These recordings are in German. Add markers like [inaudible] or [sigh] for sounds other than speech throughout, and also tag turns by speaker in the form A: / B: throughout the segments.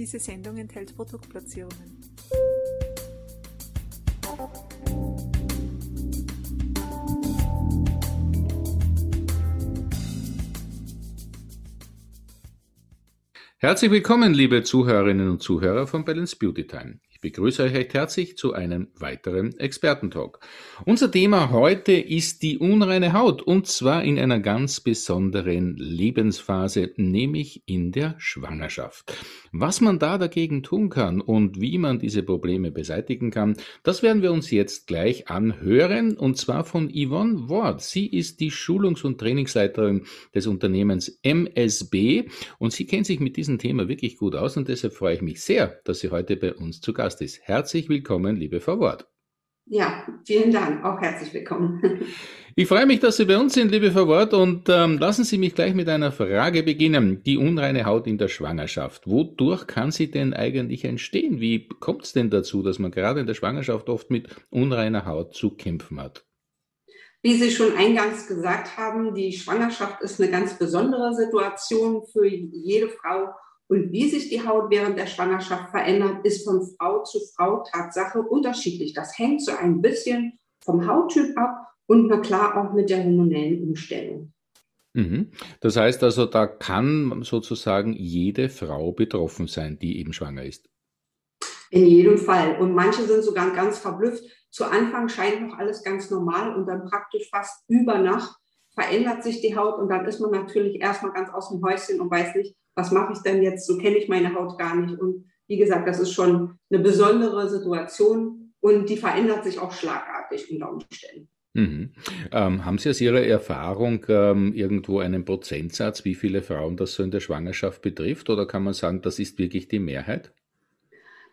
A: Diese Sendung enthält Produktplatzierungen.
B: Herzlich willkommen, liebe Zuhörerinnen und Zuhörer von Balance Beauty Time. Ich begrüße euch recht herzlich zu einem weiteren Expertentalk. Unser Thema heute ist die unreine Haut und zwar in einer ganz besonderen Lebensphase, nämlich in der Schwangerschaft. Was man da dagegen tun kann und wie man diese Probleme beseitigen kann, das werden wir uns jetzt gleich anhören und zwar von Yvonne Ward. Sie ist die Schulungs- und Trainingsleiterin des Unternehmens MSB und sie kennt sich mit diesem Thema wirklich gut aus und deshalb freue ich mich sehr, dass sie heute bei uns zu Gast Gast ist. Herzlich willkommen, liebe Frau Wort.
C: Ja, vielen Dank. Auch herzlich willkommen.
B: Ich freue mich, dass Sie bei uns sind, liebe Frau Wort, und ähm, lassen Sie mich gleich mit einer Frage beginnen. Die unreine Haut in der Schwangerschaft. Wodurch kann sie denn eigentlich entstehen? Wie kommt es denn dazu, dass man gerade in der Schwangerschaft oft mit unreiner Haut zu kämpfen hat?
C: Wie Sie schon eingangs gesagt haben, die Schwangerschaft ist eine ganz besondere Situation für jede Frau und wie sich die Haut während der Schwangerschaft verändert, ist von Frau zu Frau Tatsache unterschiedlich. Das hängt so ein bisschen vom Hauttyp ab und na klar auch mit der hormonellen Umstellung.
B: Mhm. Das heißt also, da kann sozusagen jede Frau betroffen sein, die eben schwanger ist.
C: In jedem Fall. Und manche sind sogar ganz verblüfft. Zu Anfang scheint noch alles ganz normal und dann praktisch fast über Nacht verändert sich die Haut und dann ist man natürlich erstmal ganz aus dem Häuschen und weiß nicht, was mache ich denn jetzt? So kenne ich meine Haut gar nicht. Und wie gesagt, das ist schon eine besondere Situation und die verändert sich auch schlagartig unter Umständen.
B: Mhm. Ähm, haben Sie aus Ihrer Erfahrung ähm, irgendwo einen Prozentsatz, wie viele Frauen das so in der Schwangerschaft betrifft? Oder kann man sagen, das ist wirklich die Mehrheit?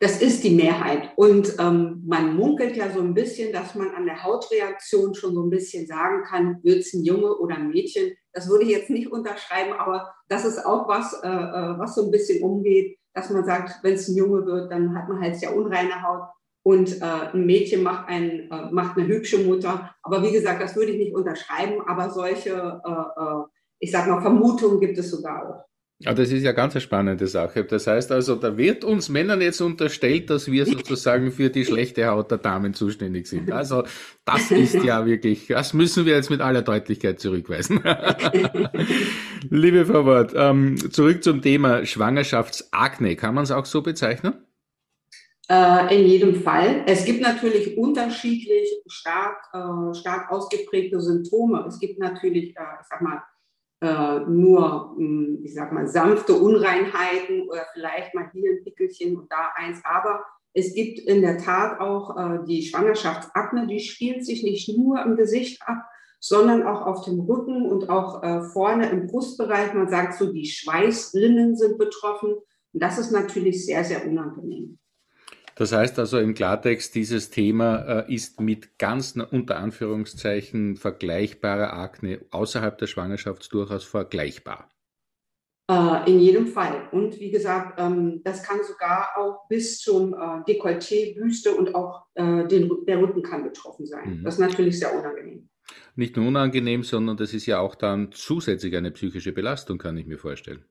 C: Das ist die Mehrheit. Und ähm, man munkelt ja so ein bisschen, dass man an der Hautreaktion schon so ein bisschen sagen kann, wird es ein Junge oder ein Mädchen. Das würde ich jetzt nicht unterschreiben, aber das ist auch was, äh, äh was so ein bisschen umgeht, dass man sagt, wenn es ein Junge wird, dann hat man halt sehr unreine Haut und äh, ein Mädchen macht, ein, äh, macht eine hübsche Mutter. Aber wie gesagt, das würde ich nicht unterschreiben, aber solche, äh, äh ich sage mal, Vermutungen gibt es sogar auch.
B: Ja, das ist ja ganz eine spannende Sache. Das heißt also, da wird uns Männern jetzt unterstellt, dass wir sozusagen für die schlechte Haut der Damen zuständig sind. Also das ist ja wirklich, das müssen wir jetzt mit aller Deutlichkeit zurückweisen. [laughs] Liebe Frau Wort, ähm, zurück zum Thema Schwangerschaftsakne. Kann man es auch so bezeichnen?
C: Äh, in jedem Fall. Es gibt natürlich unterschiedlich stark, äh, stark ausgeprägte Symptome. Es gibt natürlich, äh, ich sag mal, äh, nur, hm, ich sag mal, sanfte Unreinheiten oder vielleicht mal hier ein Pickelchen und da eins. Aber es gibt in der Tat auch äh, die Schwangerschaftsakne, die spielt sich nicht nur im Gesicht ab, sondern auch auf dem Rücken und auch äh, vorne im Brustbereich. Man sagt so, die Schweißrinnen sind betroffen. Und das ist natürlich sehr, sehr unangenehm.
B: Das heißt also im Klartext, dieses Thema äh, ist mit ganz unter Anführungszeichen vergleichbarer Akne außerhalb der Schwangerschaft durchaus vergleichbar.
C: Äh, in jedem Fall. Und wie gesagt, ähm, das kann sogar auch bis zum äh, Dekolleté, Büste und auch den, der Rücken kann betroffen sein. Mhm. Das ist natürlich sehr unangenehm.
B: Nicht nur unangenehm, sondern das ist ja auch dann zusätzlich eine psychische Belastung, kann ich mir vorstellen.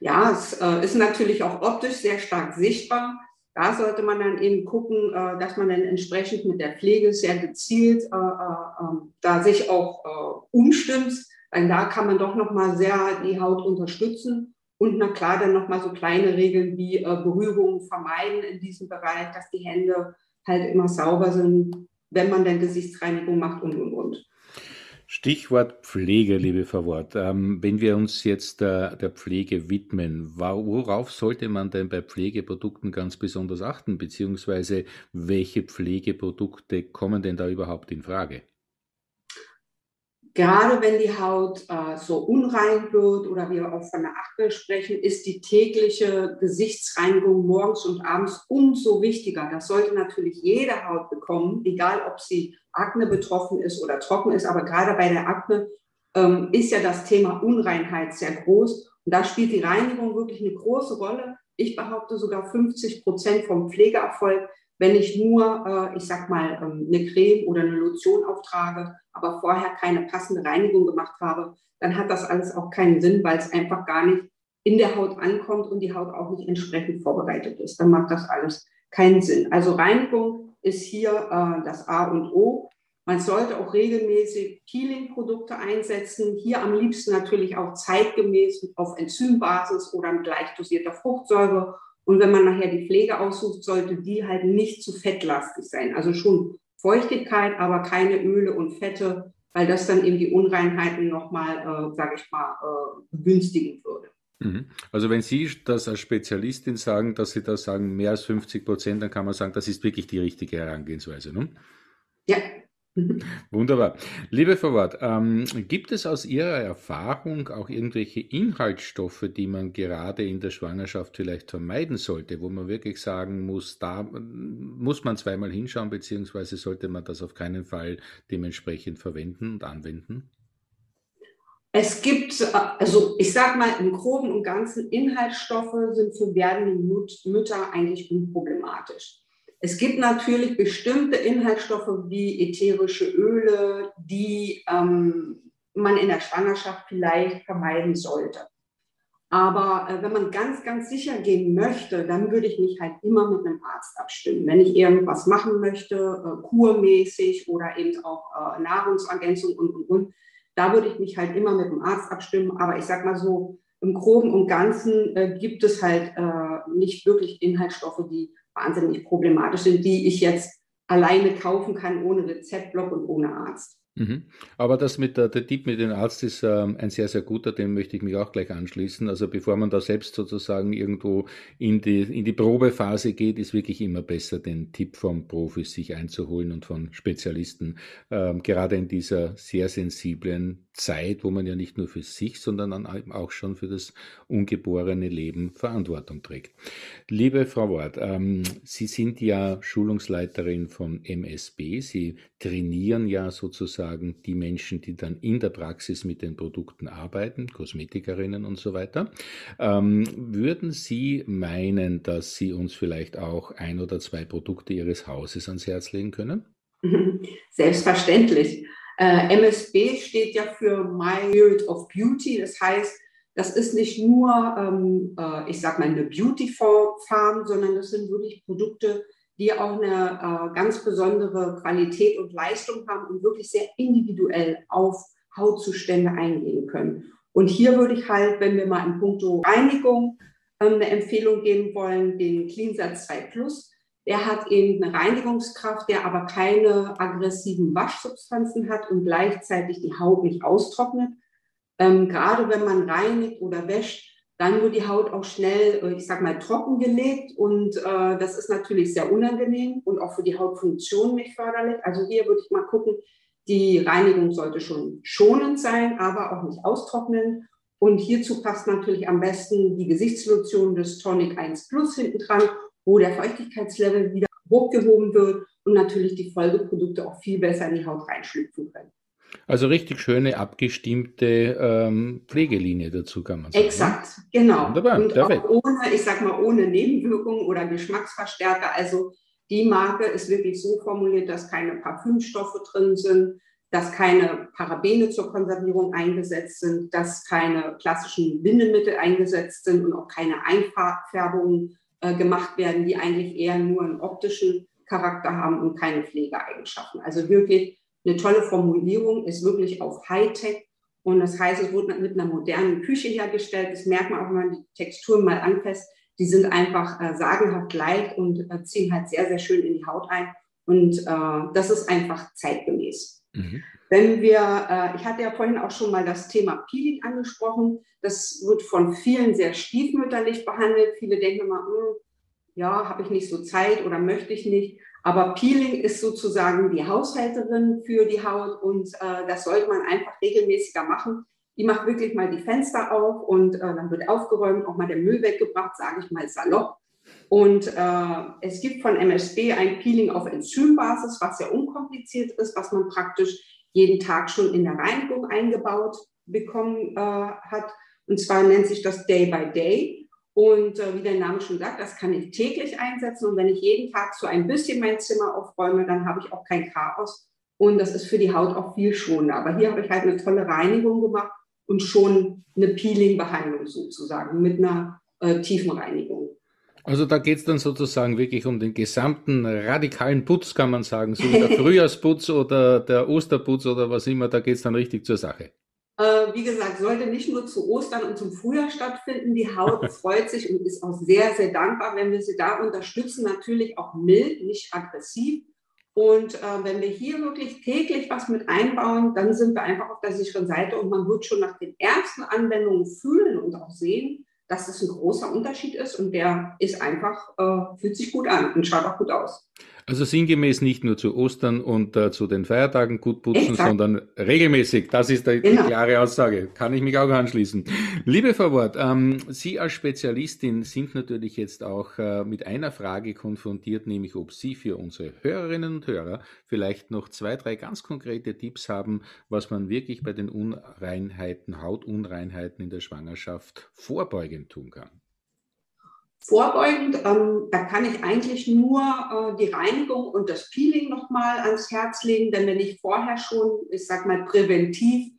C: Ja, es ist natürlich auch optisch sehr stark sichtbar. Da sollte man dann eben gucken, äh, dass man dann entsprechend mit der Pflege sehr gezielt äh, äh, ähm, da sich auch umstimmt, weil da kann man doch nochmal sehr die Haut unterstützen und na klar dann nochmal so kleine Regeln wie Berührungen vermeiden in diesem Bereich, dass die Hände halt immer sauber sind, wenn man dann Gesichtsreinigung macht und und und.
B: Stichwort Pflege, liebe Frau Wort. Ähm, wenn wir uns jetzt der, der Pflege widmen, worauf sollte man denn bei Pflegeprodukten ganz besonders achten, beziehungsweise welche Pflegeprodukte kommen denn da überhaupt in Frage?
C: Gerade wenn die Haut äh, so unrein wird oder wir auch von der Akne sprechen, ist die tägliche Gesichtsreinigung morgens und abends umso wichtiger. Das sollte natürlich jede Haut bekommen, egal ob sie Akne betroffen ist oder trocken ist. Aber gerade bei der Akne ähm, ist ja das Thema Unreinheit sehr groß. Und da spielt die Reinigung wirklich eine große Rolle. Ich behaupte sogar 50 Prozent vom Pflegeerfolg wenn ich nur, äh, ich sag mal, ähm, eine Creme oder eine Lotion auftrage, aber vorher keine passende Reinigung gemacht habe, dann hat das alles auch keinen Sinn, weil es einfach gar nicht in der Haut ankommt und die Haut auch nicht entsprechend vorbereitet ist. Dann macht das alles keinen Sinn. Also Reinigung ist hier äh, das A und O. Man sollte auch regelmäßig Peeling-Produkte einsetzen. Hier am liebsten natürlich auch zeitgemäß auf Enzymbasis oder mit leicht dosierter Fruchtsäure. Und wenn man nachher die Pflege aussucht, sollte die halt nicht zu fettlastig sein. Also schon Feuchtigkeit, aber keine Öle und Fette, weil das dann eben die Unreinheiten nochmal, äh, sage ich mal, äh, begünstigen würde.
B: Mhm. Also wenn Sie das als Spezialistin sagen, dass Sie da sagen, mehr als 50 Prozent, dann kann man sagen, das ist wirklich die richtige Herangehensweise. Ne?
C: Ja, [laughs]
B: Wunderbar. Liebe Frau Wart, ähm, gibt es aus Ihrer Erfahrung auch irgendwelche Inhaltsstoffe, die man gerade in der Schwangerschaft vielleicht vermeiden sollte, wo man wirklich sagen muss, da muss man zweimal hinschauen, beziehungsweise sollte man das auf keinen Fall dementsprechend verwenden und anwenden?
C: Es gibt, also ich sage mal, im Groben und Ganzen Inhaltsstoffe sind für werdende Mütter eigentlich unproblematisch. Es gibt natürlich bestimmte Inhaltsstoffe wie ätherische Öle, die ähm, man in der Schwangerschaft vielleicht vermeiden sollte. Aber äh, wenn man ganz, ganz sicher gehen möchte, dann würde ich mich halt immer mit einem Arzt abstimmen. Wenn ich irgendwas machen möchte, äh, kurmäßig oder eben auch äh, Nahrungsergänzung und, und, und, da würde ich mich halt immer mit dem Arzt abstimmen. Aber ich sag mal so, im Groben und Ganzen äh, gibt es halt äh, nicht wirklich Inhaltsstoffe, die wahnsinnig problematisch sind, die ich jetzt alleine kaufen kann ohne Rezeptblock und ohne Arzt.
B: Mhm. Aber das mit der, der Tipp mit dem Arzt ist ähm, ein sehr, sehr guter, dem möchte ich mich auch gleich anschließen. Also bevor man da selbst sozusagen irgendwo in die, in die Probephase geht, ist wirklich immer besser, den Tipp vom Profis sich einzuholen und von Spezialisten. Ähm, gerade in dieser sehr sensiblen Zeit, wo man ja nicht nur für sich, sondern auch schon für das ungeborene Leben Verantwortung trägt. Liebe Frau Ward, ähm, Sie sind ja Schulungsleiterin von MSB. Sie trainieren ja sozusagen die Menschen, die dann in der Praxis mit den Produkten arbeiten, Kosmetikerinnen und so weiter. Ähm, würden Sie meinen, dass Sie uns vielleicht auch ein oder zwei Produkte Ihres Hauses ans Herz legen können? [laughs]
C: Selbstverständlich. Äh, MSB steht ja für My Spirit of Beauty. Das heißt, das ist nicht nur, ähm, äh, ich sag mal, eine Beauty Farm, sondern das sind wirklich Produkte, die auch eine äh, ganz besondere Qualität und Leistung haben und wirklich sehr individuell auf Hautzustände eingehen können. Und hier würde ich halt, wenn wir mal in puncto Reinigung ähm, eine Empfehlung geben wollen, den Cleansatz 2 Plus. Der hat eben eine Reinigungskraft, der aber keine aggressiven Waschsubstanzen hat und gleichzeitig die Haut nicht austrocknet. Ähm, gerade wenn man reinigt oder wäscht, dann wird die Haut auch schnell, äh, ich sag mal, trockengelegt und äh, das ist natürlich sehr unangenehm und auch für die Hautfunktion nicht förderlich. Also hier würde ich mal gucken, die Reinigung sollte schon schonend sein, aber auch nicht austrocknen. Und hierzu passt natürlich am besten die Gesichtslotion des Tonic 1 Plus hinten dran, wo der Feuchtigkeitslevel wieder hochgehoben wird und natürlich die Folgeprodukte auch viel besser in die Haut reinschlüpfen können.
B: Also richtig schöne abgestimmte ähm, Pflegelinie dazu kann man sagen.
C: Ne? Exakt, genau. Wunderbar, und perfekt. auch ohne, ich sag mal, ohne Nebenwirkungen oder Geschmacksverstärker. Also die Marke ist wirklich so formuliert, dass keine Parfümstoffe drin sind, dass keine Parabene zur Konservierung eingesetzt sind, dass keine klassischen Bindemittel eingesetzt sind und auch keine Einfärbungen äh, gemacht werden, die eigentlich eher nur einen optischen Charakter haben und keine Pflegeeigenschaften. Also wirklich eine tolle Formulierung, ist wirklich auf Hightech. Und das heißt, es wurde mit einer modernen Küche hergestellt. Das merkt man auch, wenn man die Texturen mal anfasst. Die sind einfach äh, sagenhaft leicht und äh, ziehen halt sehr, sehr schön in die Haut ein. Und äh, das ist einfach zeitgemäß. Mhm. Wenn wir, äh, ich hatte ja vorhin auch schon mal das Thema Peeling angesprochen. Das wird von vielen sehr stiefmütterlich behandelt. Viele denken immer, hm, ja, habe ich nicht so Zeit oder möchte ich nicht. Aber Peeling ist sozusagen die Haushälterin für die Haut und äh, das sollte man einfach regelmäßiger machen. Die macht wirklich mal die Fenster auf und äh, dann wird aufgeräumt, auch mal der Müll weggebracht, sage ich mal salopp. Und äh, es gibt von MSB ein Peeling auf Enzymbasis, was sehr unkompliziert ist, was man praktisch jeden Tag schon in der Reinigung eingebaut bekommen äh, hat. Und zwar nennt sich das Day by Day. Und äh, wie der Name schon sagt, das kann ich täglich einsetzen. Und wenn ich jeden Tag so ein bisschen mein Zimmer aufräume, dann habe ich auch kein Chaos. Und das ist für die Haut auch viel schonender. Aber hier habe ich halt eine tolle Reinigung gemacht und schon eine Peeling-Behandlung sozusagen mit einer äh, Tiefenreinigung.
B: Also da geht es dann sozusagen wirklich um den gesamten radikalen Putz, kann man sagen, so wie der [laughs] Frühjahrsputz oder der Osterputz oder was immer, da geht es dann richtig zur Sache.
C: Wie gesagt, sollte nicht nur zu Ostern und zum Frühjahr stattfinden. Die Haut [laughs] freut sich und ist auch sehr, sehr dankbar, wenn wir sie da unterstützen. Natürlich auch mild, nicht aggressiv. Und äh, wenn wir hier wirklich täglich was mit einbauen, dann sind wir einfach auf der sicheren Seite und man wird schon nach den ersten Anwendungen fühlen und auch sehen, dass es ein großer Unterschied ist und der ist einfach, äh, fühlt sich gut an und schaut auch gut aus.
B: Also sinngemäß nicht nur zu Ostern und äh, zu den Feiertagen gut putzen, Exakt. sondern regelmäßig. Das ist die, genau. klare Aussage. Kann ich mich auch anschließen. Liebe Frau Wort, ähm, Sie als Spezialistin sind natürlich jetzt auch äh, mit einer Frage konfrontiert, nämlich ob Sie für unsere Hörerinnen und Hörer vielleicht noch zwei, drei ganz konkrete Tipps haben, was man wirklich bei den Unreinheiten, Hautunreinheiten in der Schwangerschaft vorbeugend tun kann.
C: Vorbeugend, ähm, da kann ich eigentlich nur äh, die Reinigung und das Peeling nochmal ans Herz legen, denn wenn ich vorher schon, ich sag mal, präventiv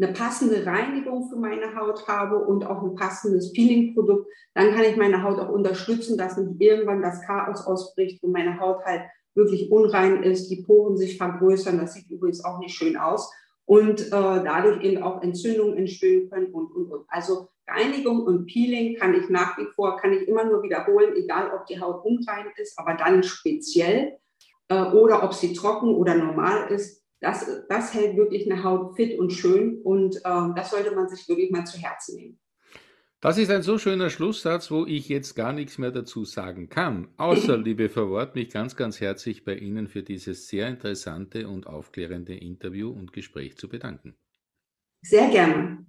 C: eine passende Reinigung für meine Haut habe und auch ein passendes Peeling-Produkt, dann kann ich meine Haut auch unterstützen, dass nicht irgendwann das Chaos ausbricht, wo meine Haut halt wirklich unrein ist, die Poren sich vergrößern, das sieht übrigens auch nicht schön aus und äh, dadurch eben auch Entzündungen entstehen können und, und, und. Also Reinigung und Peeling kann ich nach wie vor, kann ich immer nur wiederholen, egal ob die Haut unrein ist, aber dann speziell äh, oder ob sie trocken oder normal ist. Das, das hält wirklich eine Haut fit und schön und äh, das sollte man sich wirklich mal zu Herzen nehmen.
B: Das ist ein so schöner Schlusssatz, wo ich jetzt gar nichts mehr dazu sagen kann. Außer, [clears throat] liebe Frau Wort, mich ganz, ganz herzlich bei Ihnen für dieses sehr interessante und aufklärende Interview und Gespräch zu bedanken.
C: Sehr gerne.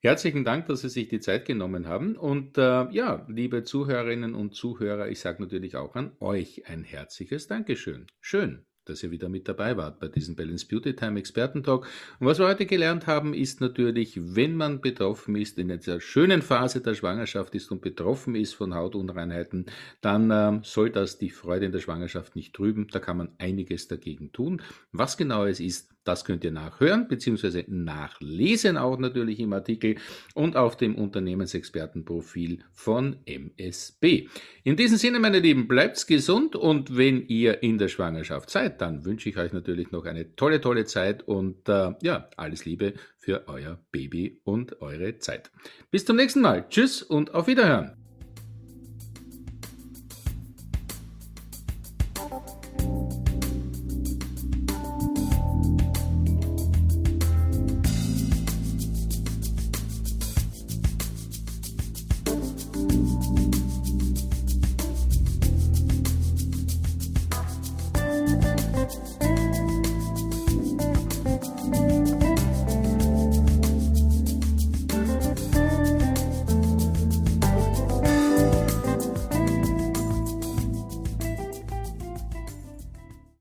B: Herzlichen Dank, dass Sie sich die Zeit genommen haben. Und äh, ja, liebe Zuhörerinnen und Zuhörer, ich sage natürlich auch an euch ein herzliches Dankeschön. Schön, dass ihr wieder mit dabei wart bei diesem Balance Beauty Time Expertentalk. Und was wir heute gelernt haben, ist natürlich, wenn man betroffen ist, in dieser schönen Phase der Schwangerschaft ist und betroffen ist von Hautunreinheiten, dann ähm, soll das die Freude in der Schwangerschaft nicht trüben. Da kann man einiges dagegen tun. Was genau es ist, das könnt ihr nachhören bzw. nachlesen auch natürlich im Artikel und auf dem Unternehmensexpertenprofil von MSB. In diesem Sinne, meine Lieben, bleibt's gesund und wenn ihr in der Schwangerschaft seid, dann wünsche ich euch natürlich noch eine tolle, tolle Zeit und äh, ja, alles Liebe für euer Baby und eure Zeit. Bis zum nächsten Mal. Tschüss und auf Wiederhören.